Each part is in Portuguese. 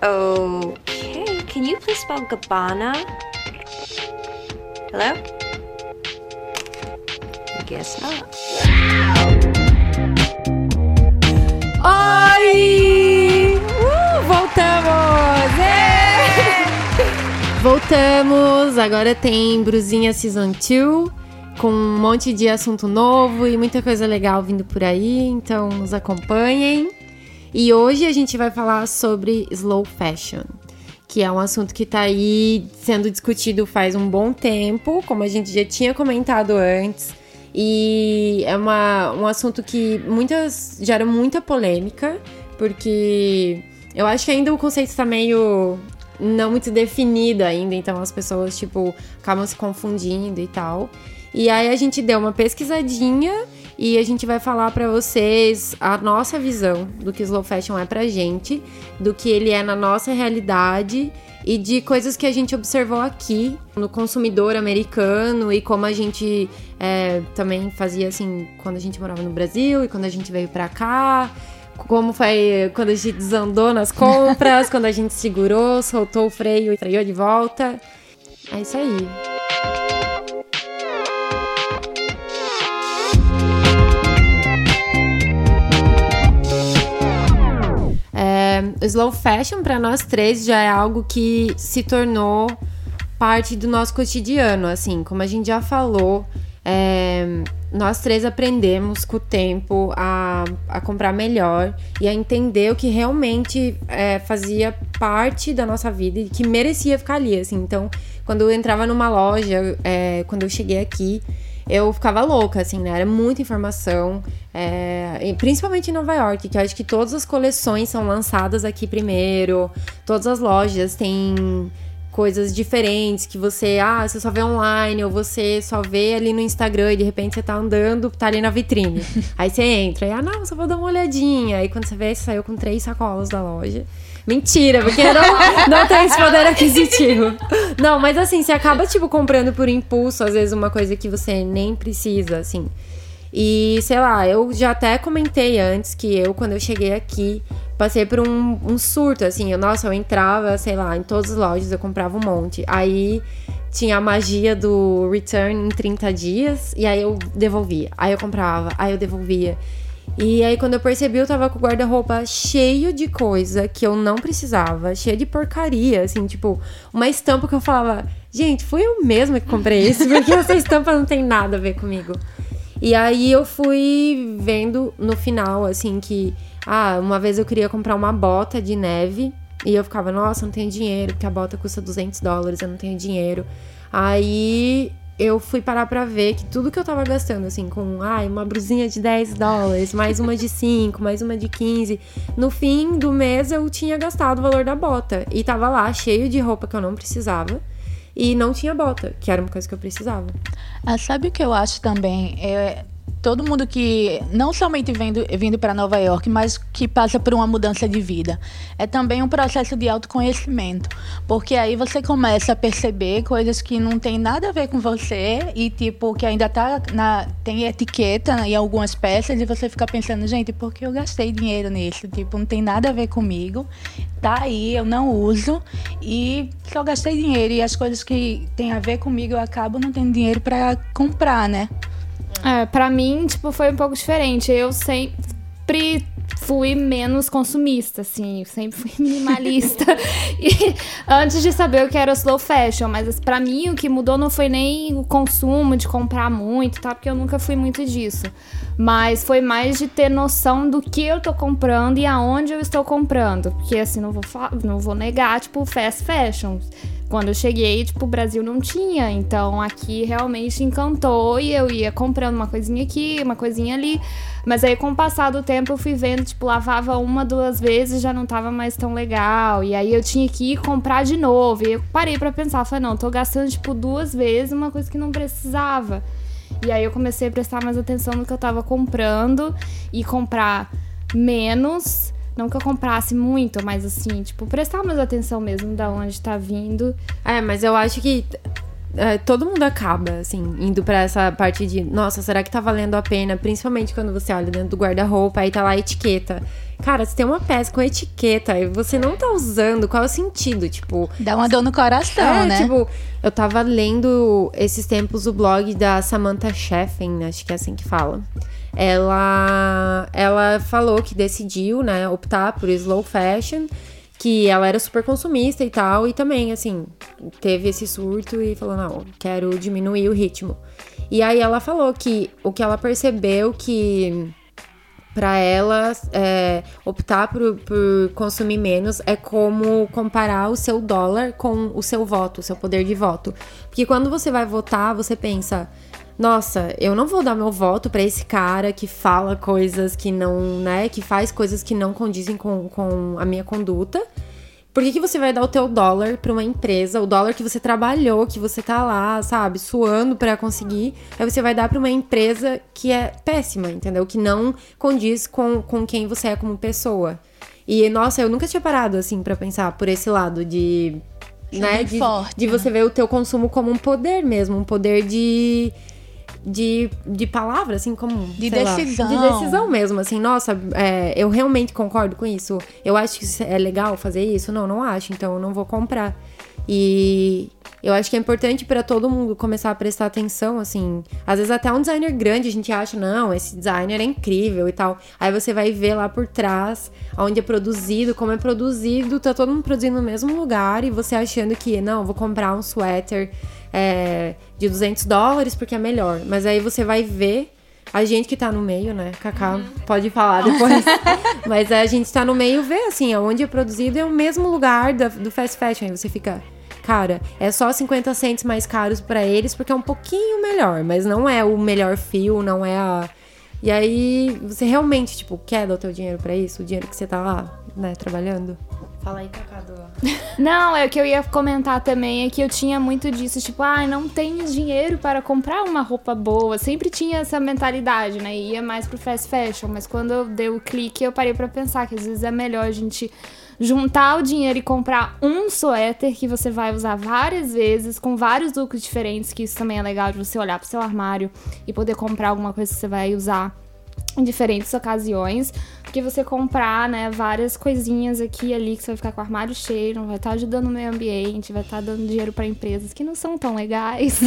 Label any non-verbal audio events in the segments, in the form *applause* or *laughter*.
Okay, can you please spell Gabbana? Hello? Guess not. Oi! Uh, voltamos! É! *laughs* Voltamos! Agora tem Bruzinha Season 2 com um monte de assunto novo e muita coisa legal vindo por aí, então nos acompanhem. E hoje a gente vai falar sobre slow fashion, que é um assunto que está aí sendo discutido faz um bom tempo, como a gente já tinha comentado antes. E é uma, um assunto que muitas gera muita polêmica, porque eu acho que ainda o conceito está meio não muito definido ainda, então as pessoas, tipo, acabam se confundindo e tal. E aí a gente deu uma pesquisadinha e a gente vai falar para vocês a nossa visão do que slow fashion é pra gente, do que ele é na nossa realidade e de coisas que a gente observou aqui no consumidor americano e como a gente é, também fazia assim quando a gente morava no Brasil e quando a gente veio para cá. Como foi quando a gente desandou nas compras, *laughs* quando a gente segurou, soltou o freio e freou de volta. É isso aí. É, slow fashion para nós três já é algo que se tornou parte do nosso cotidiano, assim, como a gente já falou, é, nós três aprendemos com o tempo a, a comprar melhor e a entender o que realmente é, fazia parte da nossa vida e que merecia ficar ali, assim. Então, quando eu entrava numa loja, é, quando eu cheguei aqui, eu ficava louca, assim, né? Era muita informação, é, principalmente em Nova York, que eu acho que todas as coleções são lançadas aqui primeiro, todas as lojas têm coisas diferentes que você, ah, você só vê online ou você só vê ali no Instagram e de repente você tá andando, tá ali na vitrine. *laughs* Aí você entra e, ah, não, só vou dar uma olhadinha. Aí quando você vê, você saiu com três sacolas da loja. Mentira, porque não, *laughs* não tem esse poder aquisitivo. Não, mas assim, você acaba, tipo, comprando por impulso, às vezes, uma coisa que você nem precisa, assim. E, sei lá, eu já até comentei antes que eu, quando eu cheguei aqui, passei por um, um surto, assim. Eu, nossa, eu entrava, sei lá, em todas as lojas, eu comprava um monte. Aí tinha a magia do return em 30 dias, e aí eu devolvia. Aí eu comprava, aí eu devolvia. E aí, quando eu percebi, eu tava com o guarda-roupa cheio de coisa que eu não precisava, cheio de porcaria, assim, tipo, uma estampa que eu falava, gente, fui eu mesma que comprei isso, porque essa estampa não tem nada a ver comigo. E aí eu fui vendo no final, assim, que, ah, uma vez eu queria comprar uma bota de neve, e eu ficava, nossa, não tenho dinheiro, porque a bota custa 200 dólares, eu não tenho dinheiro. Aí eu fui parar pra ver que tudo que eu tava gastando, assim, com ai, uma brusinha de 10 dólares, mais uma de 5, mais uma de 15, no fim do mês eu tinha gastado o valor da bota. E tava lá, cheio de roupa que eu não precisava. E não tinha bota, que era uma coisa que eu precisava. Ah, sabe o que eu acho também? É, todo mundo que não somente vindo, vindo para Nova York, mas que passa por uma mudança de vida. É também um processo de autoconhecimento, porque aí você começa a perceber coisas que não tem nada a ver com você e tipo que ainda tá na tem etiqueta em algumas peças e você fica pensando, gente, por que eu gastei dinheiro nisso? Tipo, não tem nada a ver comigo. Tá aí, eu não uso e só gastei dinheiro e as coisas que tem a ver comigo eu acabo não tendo dinheiro para comprar, né? É, pra mim, tipo, foi um pouco diferente. Eu sempre fui menos consumista, assim, sempre fui *laughs* minimalista. *laughs* e antes de saber o que era slow fashion, mas para mim o que mudou não foi nem o consumo de comprar muito, tá? Porque eu nunca fui muito disso. Mas foi mais de ter noção do que eu tô comprando e aonde eu estou comprando, porque assim não vou não vou negar, tipo, fast fashion quando eu cheguei, tipo, o Brasil não tinha. Então aqui realmente encantou e eu ia comprando uma coisinha aqui, uma coisinha ali. Mas aí com o passar do tempo eu fui vendo, tipo, lavava uma, duas vezes já não tava mais tão legal. E aí eu tinha que ir comprar de novo. E eu parei para pensar, falei, não, tô gastando, tipo, duas vezes uma coisa que não precisava. E aí eu comecei a prestar mais atenção no que eu tava comprando e comprar menos não que eu comprasse muito, mas assim, tipo, prestar mais atenção mesmo da onde tá vindo. É, mas eu acho que é, todo mundo acaba, assim, indo para essa parte de, nossa, será que tá valendo a pena? Principalmente quando você olha dentro do guarda-roupa, aí tá lá a etiqueta. Cara, se tem uma peça com etiqueta e você não tá usando, qual é o sentido? Tipo. Dá uma dor no coração, é, né? Tipo, eu tava lendo esses tempos o blog da Samantha Sheffen, acho que é assim que fala. Ela, ela falou que decidiu, né, optar por slow fashion, que ela era super consumista e tal, e também, assim, teve esse surto e falou: não, quero diminuir o ritmo. E aí ela falou que o que ela percebeu que para ela é, optar por, por, consumir menos é como comparar o seu dólar com o seu voto, o seu poder de voto. Porque quando você vai votar, você pensa, nossa, eu não vou dar meu voto para esse cara que fala coisas que não, né, que faz coisas que não condizem com, com a minha conduta. Por que, que você vai dar o teu dólar para uma empresa, o dólar que você trabalhou, que você tá lá, sabe, suando para conseguir, aí você vai dar para uma empresa que é péssima, entendeu? Que não condiz com, com quem você é como pessoa. E, nossa, eu nunca tinha parado, assim, para pensar por esse lado de... né, de, forte, de né? você ver o teu consumo como um poder mesmo, um poder de de, de palavra, assim, como. De sei lá, decisão. de decisão mesmo, assim, nossa, é, eu realmente concordo com isso. Eu acho que é legal fazer isso. Não, não acho, então eu não vou comprar. E eu acho que é importante para todo mundo começar a prestar atenção, assim. Às vezes até um designer grande a gente acha, não, esse designer é incrível e tal. Aí você vai ver lá por trás, onde é produzido, como é produzido, tá todo mundo produzindo no mesmo lugar e você achando que, não, vou comprar um suéter é, de 200 dólares porque é melhor. Mas aí você vai ver a gente que tá no meio, né? Cacá pode falar depois. *laughs* Mas a gente tá no meio vê, assim, onde é produzido é o mesmo lugar do fast fashion. Aí você fica, cara, é só 50 cents mais caros pra eles porque é um pouquinho melhor. Mas não é o melhor fio, não é a... E aí, você realmente, tipo, quer dar o teu dinheiro pra isso? O dinheiro que você tá lá, né, trabalhando? Fala aí, Cacá, do... *laughs* Não, é o que eu ia comentar também é que eu tinha muito disso, tipo, ai, não tenho dinheiro para comprar uma roupa boa. Sempre tinha essa mentalidade, né? Ia mais pro fast fashion, mas quando eu dei o clique, eu parei pra pensar que às vezes é melhor a gente juntar o dinheiro e comprar um suéter que você vai usar várias vezes, com vários looks diferentes, que isso também é legal de você olhar pro seu armário e poder comprar alguma coisa que você vai usar em diferentes ocasiões, porque você comprar, né, várias coisinhas aqui e ali que você vai ficar com o armário cheio, não vai estar ajudando o meio ambiente, vai estar dando dinheiro para empresas que não são tão legais.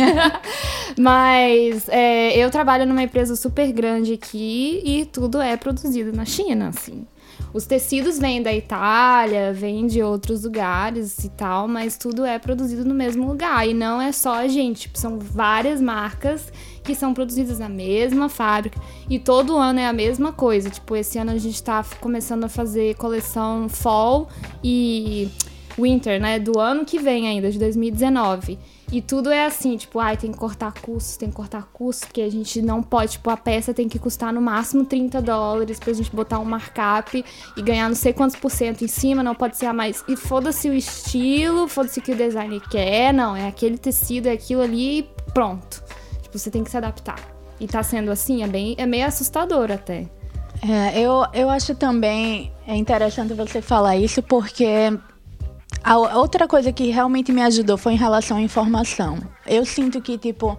*laughs* Mas é, eu trabalho numa empresa super grande aqui e tudo é produzido na China, assim. Os tecidos vêm da Itália, vêm de outros lugares e tal, mas tudo é produzido no mesmo lugar. E não é só a gente, tipo, são várias marcas que são produzidas na mesma fábrica. E todo ano é a mesma coisa. Tipo, esse ano a gente tá começando a fazer coleção Fall e Winter, né? Do ano que vem ainda, de 2019. E tudo é assim, tipo, ai, tem que cortar custos, tem que cortar custos, porque a gente não pode, tipo, a peça tem que custar no máximo 30 dólares pra gente botar um markup e ganhar não sei quantos por cento em cima, não pode ser a mais. E foda-se o estilo, foda-se o que o designer quer, não, é aquele tecido, é aquilo ali e pronto. Tipo, você tem que se adaptar. E tá sendo assim, é bem, é meio assustador até. É, eu, eu acho também é interessante você falar isso porque a outra coisa que realmente me ajudou foi em relação à informação. Eu sinto que, tipo,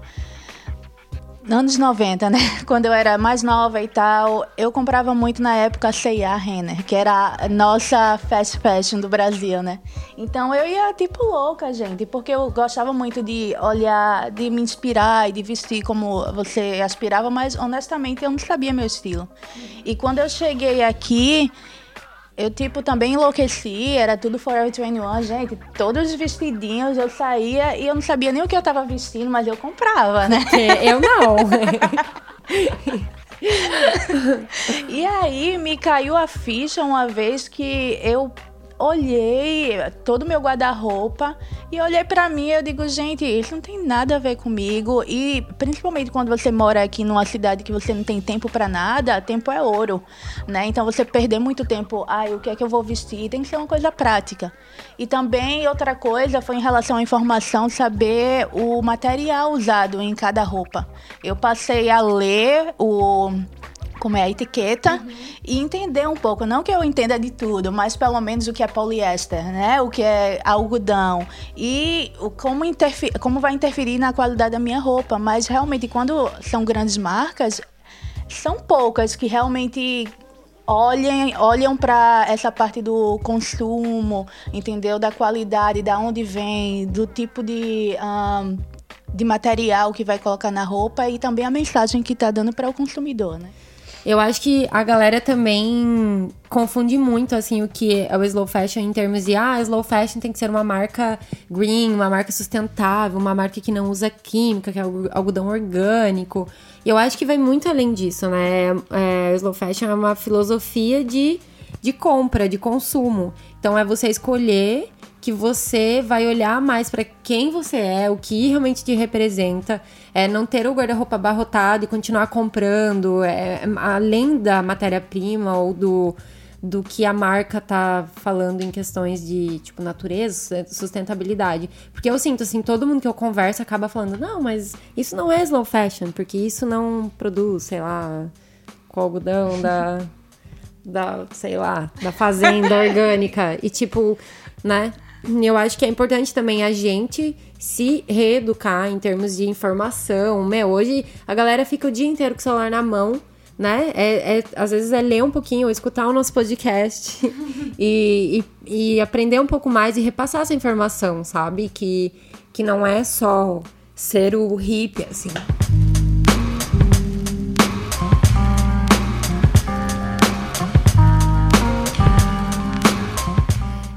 anos 90, né? *laughs* Quando eu era mais nova e tal, eu comprava muito na época C&A Renner, que era a nossa fast fashion do Brasil, né? Então eu ia tipo louca, gente, porque eu gostava muito de olhar, de me inspirar e de vestir como você aspirava, mas honestamente eu não sabia meu estilo. E quando eu cheguei aqui, eu, tipo, também enlouqueci, era tudo Forever 21, gente. Todos os vestidinhos eu saía e eu não sabia nem o que eu tava vestindo, mas eu comprava, né? eu não. *laughs* E aí me caiu a ficha uma vez que eu olhei todo o meu guarda-roupa e olhei pra mim e eu digo, gente, isso não tem nada a ver comigo. E principalmente quando você mora aqui numa cidade que você não tem tempo pra nada, tempo é ouro, né? Então você perder muito tempo, ai, o que é que eu vou vestir? Tem que ser uma coisa prática. E também outra coisa foi em relação à informação, saber o material usado em cada roupa. Eu passei a ler o como é a etiqueta e entender um pouco, não que eu entenda de tudo, mas pelo menos o que é poliéster, né? O que é algodão e como como vai interferir na qualidade da minha roupa, mas realmente quando são grandes marcas, são poucas que realmente olhem, olham para essa parte do consumo, entendeu? Da qualidade, da onde vem, do tipo de, um, de material que vai colocar na roupa e também a mensagem que está dando para o consumidor, né? Eu acho que a galera também confunde muito, assim, o que é o slow fashion em termos de, ah, slow fashion tem que ser uma marca green, uma marca sustentável, uma marca que não usa química, que é algodão orgânico. E eu acho que vai muito além disso, né? É, slow fashion é uma filosofia de, de compra, de consumo. Então é você escolher que você vai olhar mais para quem você é, o que realmente te representa, é não ter o guarda-roupa abarrotado e continuar comprando, é, além da matéria-prima ou do, do que a marca tá falando em questões de, tipo, natureza, sustentabilidade. Porque eu sinto, assim, todo mundo que eu converso acaba falando, não, mas isso não é slow fashion, porque isso não produz, sei lá, com algodão da, da, sei lá, da fazenda *laughs* orgânica. E, tipo, né? Eu acho que é importante também a gente se reeducar em termos de informação. Meu, hoje a galera fica o dia inteiro com o celular na mão, né? É, é às vezes é ler um pouquinho, ou escutar o nosso podcast *laughs* e, e, e, aprender um pouco mais e repassar essa informação, sabe? Que, que não é só ser o hippie, assim.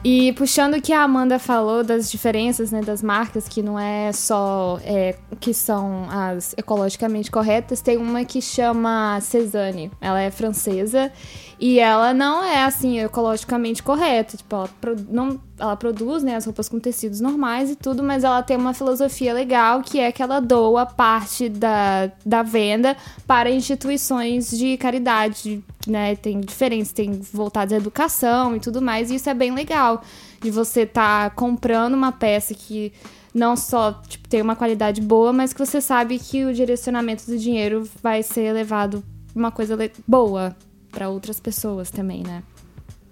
E puxando o que a Amanda falou das diferenças né, das marcas, que não é só é, que são as ecologicamente corretas, tem uma que chama Cezanne. Ela é francesa e ela não é assim ecologicamente correta. Tipo, ela, não, ela produz né, as roupas com tecidos normais e tudo, mas ela tem uma filosofia legal que é que ela doa parte da, da venda para instituições de caridade né? Tem diferença, tem voltados à educação e tudo mais, e isso é bem legal. De você estar tá comprando uma peça que não só tipo, tem uma qualidade boa, mas que você sabe que o direcionamento do dinheiro vai ser levado uma coisa boa para outras pessoas também, né?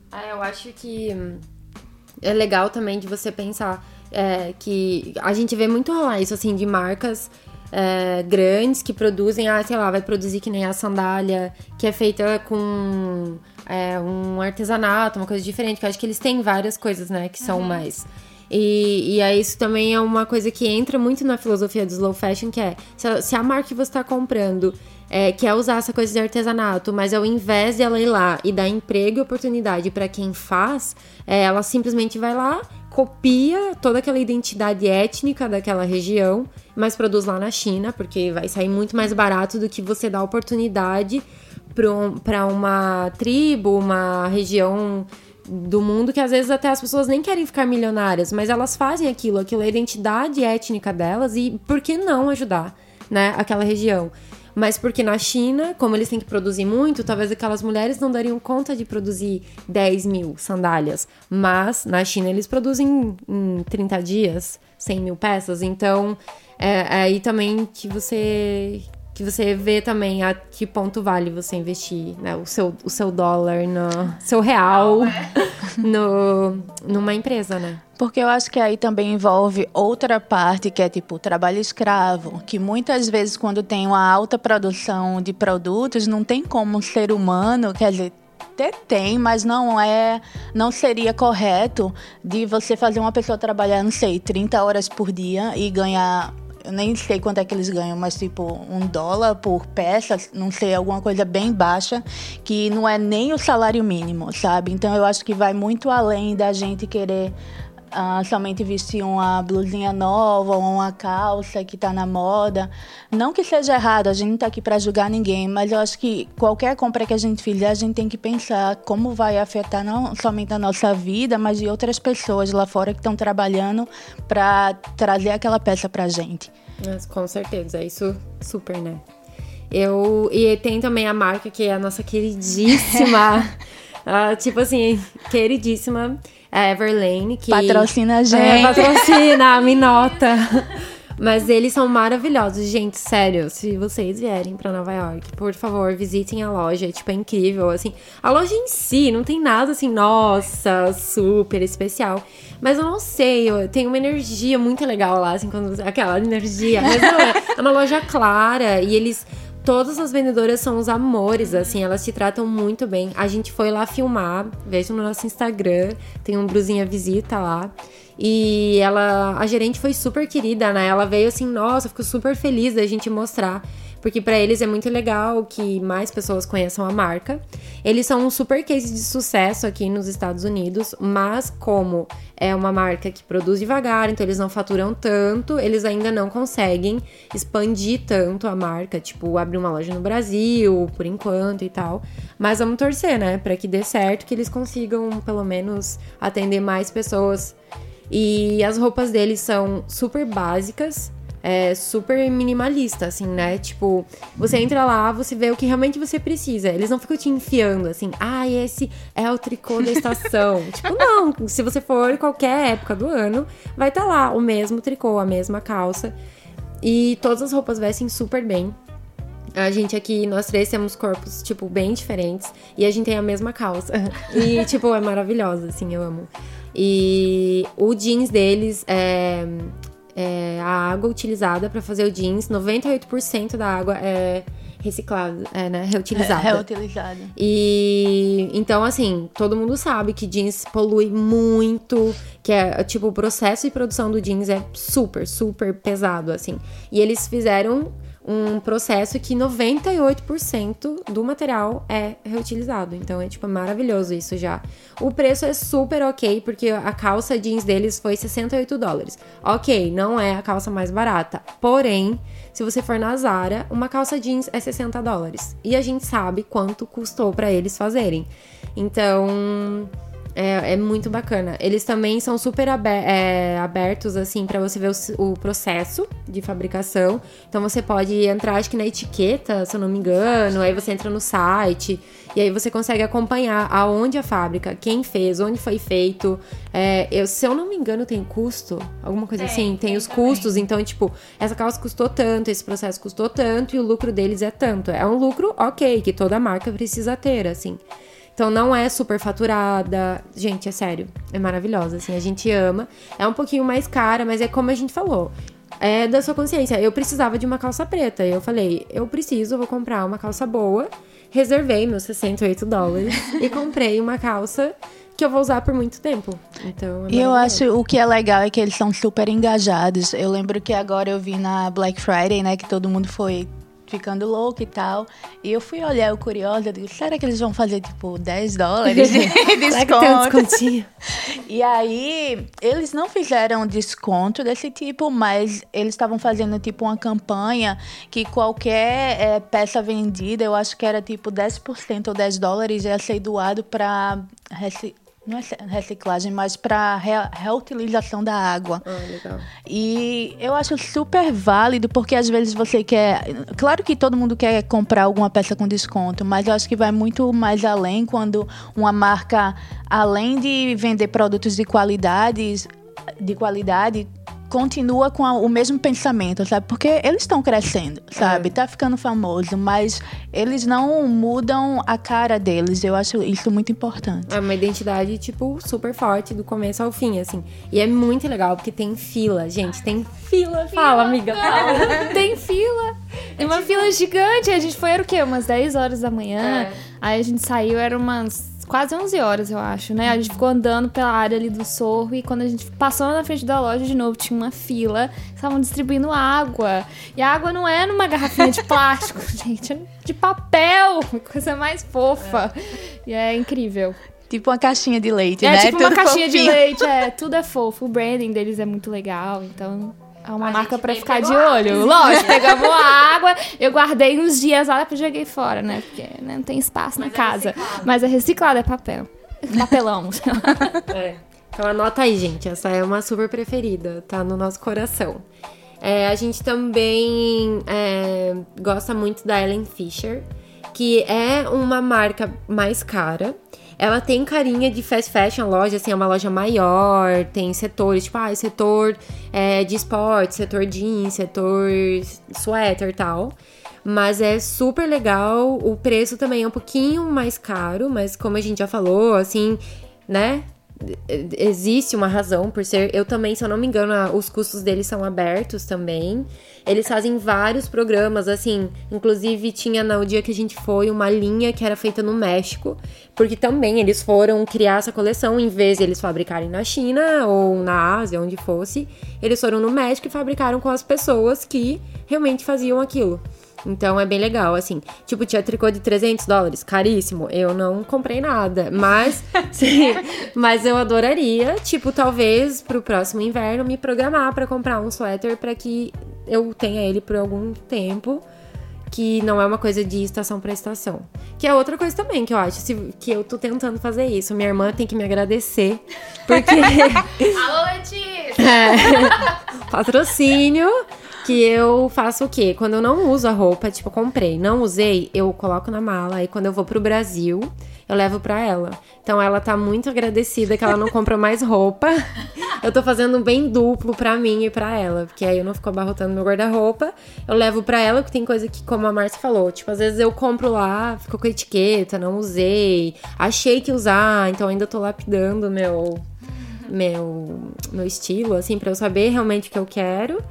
Ah, eu acho que é legal também de você pensar é, que a gente vê muito rolar isso assim de marcas é, grandes que produzem, ah, sei lá, vai produzir que nem a sandália, que é feita com é, um artesanato, uma coisa diferente, que eu acho que eles têm várias coisas, né, que são uhum. mais. E, e aí isso também é uma coisa que entra muito na filosofia do slow fashion, que é se a, se a marca que você está comprando é, quer usar essa coisa de artesanato, mas ao invés de ela ir lá e dar emprego e oportunidade para quem faz, é, ela simplesmente vai lá, copia toda aquela identidade étnica daquela região, mas produz lá na China, porque vai sair muito mais barato do que você dar oportunidade para uma tribo, uma região do mundo que às vezes até as pessoas nem querem ficar milionárias, mas elas fazem aquilo, aquilo é a identidade étnica delas e por que não ajudar, né, aquela região? Mas porque na China, como eles têm que produzir muito, talvez aquelas mulheres não dariam conta de produzir 10 mil sandálias. Mas na China eles produzem em 30 dias 100 mil peças. Então é, é aí também que você que você vê também a que ponto vale você investir né, o, seu, o seu dólar, no seu real é. *laughs* no, numa empresa, né? Porque eu acho que aí também envolve outra parte que é tipo trabalho escravo, que muitas vezes quando tem uma alta produção de produtos, não tem como um ser humano, quer dizer, até tem, mas não é, não seria correto de você fazer uma pessoa trabalhar, não sei, 30 horas por dia e ganhar eu nem sei quanto é que eles ganham, mas tipo um dólar por peça, não sei, alguma coisa bem baixa, que não é nem o salário mínimo, sabe? Então eu acho que vai muito além da gente querer uh, somente vestir uma blusinha nova ou uma calça que está na moda. Não que seja errado, a gente não está aqui para julgar ninguém, mas eu acho que qualquer compra que a gente fizer, a gente tem que pensar como vai afetar não somente a nossa vida, mas de outras pessoas lá fora que estão trabalhando para trazer aquela peça para a gente. Mas, com certeza, é isso super, né? Eu, e tem também a marca que é a nossa queridíssima, uh, *laughs* tipo assim, queridíssima a Everlane, que. Patrocina a é, gente. É, patrocina, *laughs* me nota. Mas eles são maravilhosos, gente, sério. Se vocês vierem para Nova York, por favor, visitem a loja. É, tipo, é incrível, assim. A loja em si não tem nada assim, nossa, super especial. Mas eu não sei, eu, tem uma energia muito legal lá, assim, quando, aquela energia. Mas não é. É uma loja clara e eles todas as vendedoras são os amores, assim, elas te tratam muito bem. A gente foi lá filmar, vejam no nosso Instagram, tem um Bruzinha Visita lá. E ela, a gerente foi super querida, né? Ela veio assim, nossa, ficou super feliz da gente mostrar porque para eles é muito legal que mais pessoas conheçam a marca. Eles são um super case de sucesso aqui nos Estados Unidos, mas como é uma marca que produz devagar, então eles não faturam tanto, eles ainda não conseguem expandir tanto a marca, tipo, abrir uma loja no Brasil, por enquanto e tal. Mas vamos torcer, né, para que dê certo, que eles consigam pelo menos atender mais pessoas. E as roupas deles são super básicas, é, super minimalista, assim, né? Tipo, você entra lá, você vê o que realmente você precisa. Eles não ficam te enfiando assim, ah, esse é o tricô da estação. *laughs* tipo, não. Se você for qualquer época do ano, vai estar tá lá o mesmo tricô, a mesma calça. E todas as roupas vestem super bem. A gente aqui, nós três temos corpos, tipo, bem diferentes. E a gente tem a mesma calça. *laughs* e, tipo, é maravilhosa, assim, eu amo. E o jeans deles é é, a água utilizada para fazer o jeans, 98% da água é reciclada, é, né, *laughs* reutilizada. É, reutilizada. E então assim, todo mundo sabe que jeans polui muito, que é tipo o processo de produção do jeans é super, super pesado assim. E eles fizeram um processo que 98% do material é reutilizado. Então é tipo maravilhoso isso já. O preço é super ok, porque a calça jeans deles foi 68 dólares. Ok, não é a calça mais barata. Porém, se você for na Zara, uma calça jeans é 60 dólares. E a gente sabe quanto custou para eles fazerem. Então. É, é, muito bacana. Eles também são super aber é, abertos, assim, para você ver o, o, processo de fabricação. Então você pode entrar, acho que na etiqueta, se eu não me engano, aí você entra no site e aí você consegue acompanhar aonde a fábrica, quem fez, onde foi feito. É, eu, se eu não me engano, tem custo, alguma coisa assim, tem, tem os também. custos. Então, tipo, essa calça custou tanto, esse processo custou tanto e o lucro deles é tanto. É um lucro ok, que toda marca precisa ter, assim. Então não é super faturada. Gente, é sério. É maravilhosa, assim. A gente ama. É um pouquinho mais cara, mas é como a gente falou. É da sua consciência. Eu precisava de uma calça preta. Eu falei, eu preciso, vou comprar uma calça boa. Reservei meus 68 dólares *laughs* e comprei uma calça que eu vou usar por muito tempo. Então, é e eu acho o que é legal é que eles são super engajados. Eu lembro que agora eu vi na Black Friday, né, que todo mundo foi ficando louco e tal. E eu fui olhar o curioso, eu disse, será que eles vão fazer tipo 10 dólares de *laughs* desconto? e aí, eles não fizeram desconto desse tipo, mas eles estavam fazendo tipo uma campanha que qualquer é, peça vendida, eu acho que era tipo 10% ou 10 dólares, ia ser doado para não é reciclagem, mas para reutilização da água. Ah, legal. E eu acho super válido, porque às vezes você quer. Claro que todo mundo quer comprar alguma peça com desconto, mas eu acho que vai muito mais além quando uma marca, além de vender produtos de qualidade, de qualidade continua com a, o mesmo pensamento, sabe? Porque eles estão crescendo, sabe? É. Tá ficando famoso, mas eles não mudam a cara deles. Eu acho isso muito importante. É uma identidade, tipo, super forte do começo ao fim, assim. E é muito legal porque tem fila, gente. Tem fila. Fala, amiga. Fala. *laughs* tem fila. Tem uma fila gigante. A gente foi, era o quê? Umas 10 horas da manhã. É. Aí a gente saiu, era umas quase 11 horas, eu acho, né? A gente ficou andando pela área ali do sorro e quando a gente passou na frente da loja de novo, tinha uma fila, estavam distribuindo água. E a água não é numa garrafinha de plástico, *laughs* gente, é de papel, coisa mais fofa. E é incrível. Tipo uma caixinha de leite, é, né? É tipo uma caixinha fofinho. de leite, é, *laughs* tudo é fofo. O branding deles é muito legal, então é uma a marca para ficar de olho. Lógico, pegamos a água, eu guardei uns dias lá, depois joguei fora, né? Porque né, não tem espaço Mas na é casa. Reciclado. Mas é reciclado, é papel. Papelão. *laughs* é. Então anota aí, gente. Essa é uma super preferida, tá no nosso coração. É, a gente também é, gosta muito da Ellen Fisher, que é uma marca mais cara. Ela tem carinha de fast fashion, loja, assim, é uma loja maior, tem setores, tipo, ah, setor é, de esporte, setor jeans, setor sweater e tal. Mas é super legal, o preço também é um pouquinho mais caro, mas como a gente já falou, assim, né? existe uma razão por ser. Eu também, se eu não me engano, os custos deles são abertos também. Eles fazem vários programas, assim. Inclusive, tinha no dia que a gente foi uma linha que era feita no México. Porque também eles foram criar essa coleção, em vez de eles fabricarem na China ou na Ásia, onde fosse, eles foram no México e fabricaram com as pessoas que realmente faziam aquilo. Então é bem legal, assim. Tipo, tinha tricô de 300 dólares, caríssimo. Eu não comprei nada, mas *laughs* sim, mas eu adoraria, tipo, talvez pro próximo inverno me programar para comprar um suéter para que eu tenha ele por algum tempo. Que não é uma coisa de estação para estação. Que é outra coisa também que eu acho se, que eu tô tentando fazer isso. Minha irmã tem que me agradecer. Porque. *laughs* Alô, Letícia! É, *laughs* patrocínio que eu faço o quê? Quando eu não uso a roupa, tipo, comprei, não usei, eu coloco na mala. E quando eu vou pro Brasil, eu levo pra ela. Então ela tá muito agradecida que ela não compra mais roupa. *laughs* Eu tô fazendo bem duplo pra mim e pra ela. Porque aí eu não fico abarrotando meu guarda-roupa. Eu levo pra ela, porque tem coisa que, como a Márcia falou, tipo, às vezes eu compro lá, fico com etiqueta, não usei. Achei que usar, então ainda tô lapidando meu. Meu, meu estilo, assim, pra eu saber realmente o que eu quero.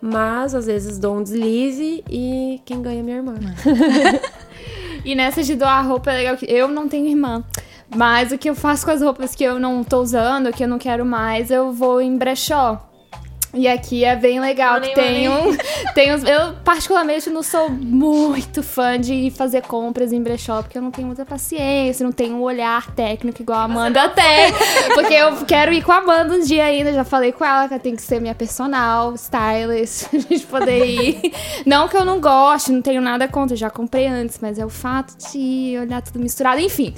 Mas às vezes dou um deslize e quem ganha é minha irmã. *laughs* e nessa de doar roupa é legal que eu não tenho irmã. Mas o que eu faço com as roupas que eu não tô usando, que eu não quero mais, eu vou em brechó. E aqui é bem legal que tem um, *laughs* tem uns, eu particularmente não sou muito fã de fazer compras em brechó, porque eu não tenho muita paciência, não tenho um olhar técnico igual a Amanda tem. *laughs* Porque eu quero ir com a Amanda um dia ainda, já falei com ela que ela tem que ser minha personal, stylist, *laughs* a gente poder ir. Não que eu não goste, não tenho nada contra, já comprei antes, mas é o fato de olhar tudo misturado, enfim.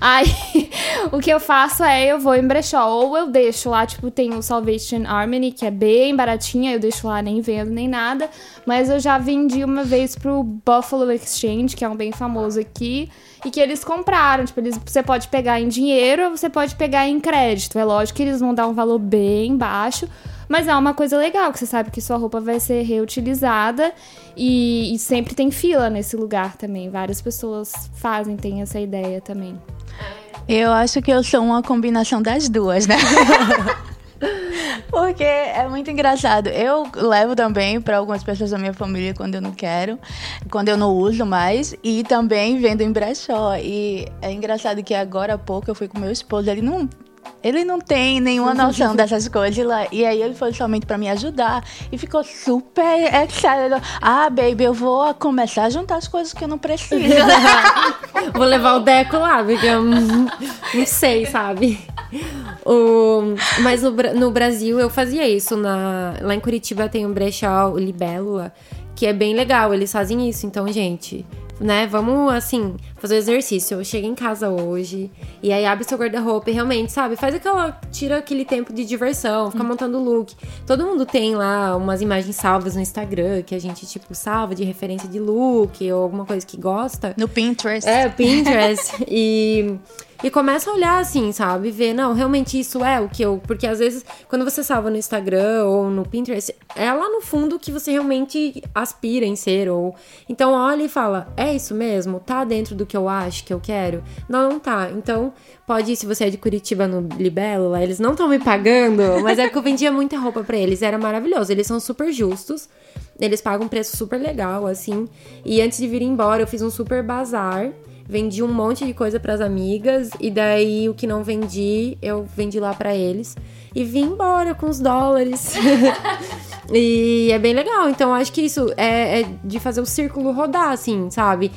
Aí o que eu faço é eu vou em brechó, ou eu deixo lá, tipo, tem o Salvation Harmony, que é bem bem baratinha, eu deixo lá nem vendo nem nada. Mas eu já vendi uma vez pro Buffalo Exchange, que é um bem famoso aqui, e que eles compraram. Tipo, eles, você pode pegar em dinheiro ou você pode pegar em crédito. É lógico que eles vão dar um valor bem baixo. Mas é uma coisa legal, que você sabe que sua roupa vai ser reutilizada e, e sempre tem fila nesse lugar também. Várias pessoas fazem, tem essa ideia também. Eu acho que eu sou uma combinação das duas, né? *laughs* Porque é muito engraçado. Eu levo também para algumas pessoas da minha família quando eu não quero, quando eu não uso mais, e também vendo em brechó. E é engraçado que agora há pouco eu fui com meu esposo, ele não ele não tem nenhuma *laughs* noção dessas coisas lá. E aí ele foi somente para me ajudar. E ficou super excited. Ah, baby, eu vou começar a juntar as coisas que eu não preciso. *laughs* vou levar o Deco lá, porque eu não sei, sabe? O, mas no, no, Brasil eu fazia isso. Na, lá em Curitiba tem um brechó, o Libélula, que é bem legal. Eles fazem isso. Então, gente, né? Vamos, assim, fazer o exercício. Eu chego em casa hoje e aí abre seu guarda-roupa e realmente, sabe? Faz aquela. Tira aquele tempo de diversão, fica hum. montando look. Todo mundo tem lá umas imagens salvas no Instagram que a gente, tipo, salva de referência de look ou alguma coisa que gosta. No Pinterest. É, Pinterest. *laughs* e. E começa a olhar assim, sabe? Ver, não, realmente isso é o que eu. Porque às vezes, quando você salva no Instagram ou no Pinterest, é lá no fundo que você realmente aspira em ser. ou Então olha e fala: é isso mesmo? Tá dentro do que eu acho que eu quero? Não, não tá. Então, pode ir, se você é de Curitiba no Libélula, eles não estão me pagando, *laughs* mas é que eu vendia muita roupa para eles. Era maravilhoso. Eles são super justos. Eles pagam um preço super legal, assim. E antes de vir embora, eu fiz um super bazar vendi um monte de coisa para as amigas e daí o que não vendi, eu vendi lá para eles e vim embora com os dólares. *laughs* e é bem legal. Então acho que isso é, é, de fazer o círculo rodar, assim, sabe?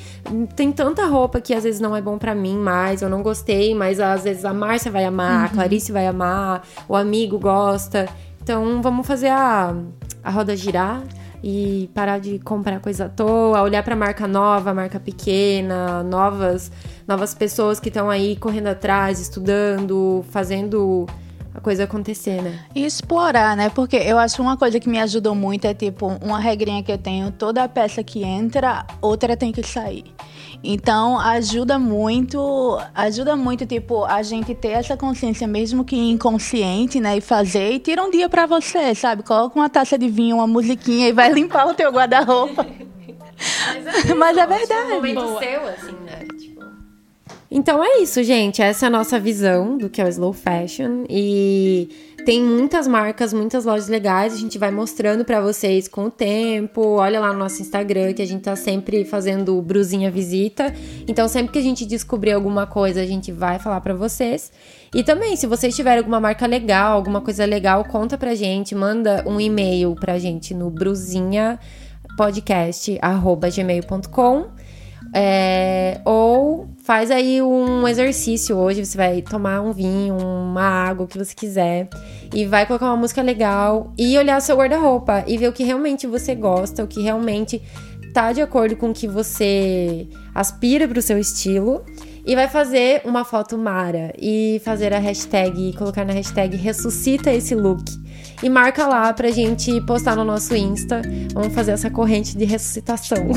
Tem tanta roupa que às vezes não é bom para mim mais, eu não gostei, mas às vezes a Márcia vai amar, uhum. a Clarice vai amar, o amigo gosta. Então vamos fazer a, a roda girar e parar de comprar coisa à toa, olhar para marca nova, marca pequena, novas novas pessoas que estão aí correndo atrás, estudando, fazendo a coisa acontecer, né? E explorar, né? Porque eu acho uma coisa que me ajudou muito é tipo uma regrinha que eu tenho, toda peça que entra, outra tem que sair. Então ajuda muito, ajuda muito, tipo, a gente ter essa consciência, mesmo que inconsciente, né? E fazer e tira um dia para você, sabe? Coloca uma taça de vinho, uma musiquinha e vai *laughs* limpar o teu guarda-roupa. Mas é, Mas é verdade. Tipo, um momento Boa. seu, assim. Então é isso, gente. Essa é a nossa visão do que é o slow fashion e tem muitas marcas, muitas lojas legais. A gente vai mostrando para vocês com o tempo. Olha lá no nosso Instagram que a gente tá sempre fazendo brusinha visita. Então sempre que a gente descobrir alguma coisa, a gente vai falar para vocês. E também, se vocês tiverem alguma marca legal, alguma coisa legal, conta pra gente, manda um e-mail pra gente no brusinhapodcast@gmail.com. É, ou faz aí um exercício hoje. Você vai tomar um vinho, uma água, o que você quiser. E vai colocar uma música legal e olhar seu guarda-roupa e ver o que realmente você gosta, o que realmente tá de acordo com o que você aspira pro seu estilo. E vai fazer uma foto Mara e fazer a hashtag, colocar na hashtag ressuscita esse look. E marca lá pra gente postar no nosso Insta. Vamos fazer essa corrente de ressuscitação. *laughs*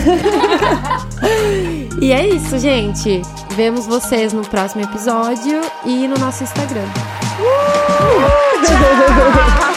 e é isso, gente. Vemos vocês no próximo episódio e no nosso Instagram. Uh! Tchau! *laughs*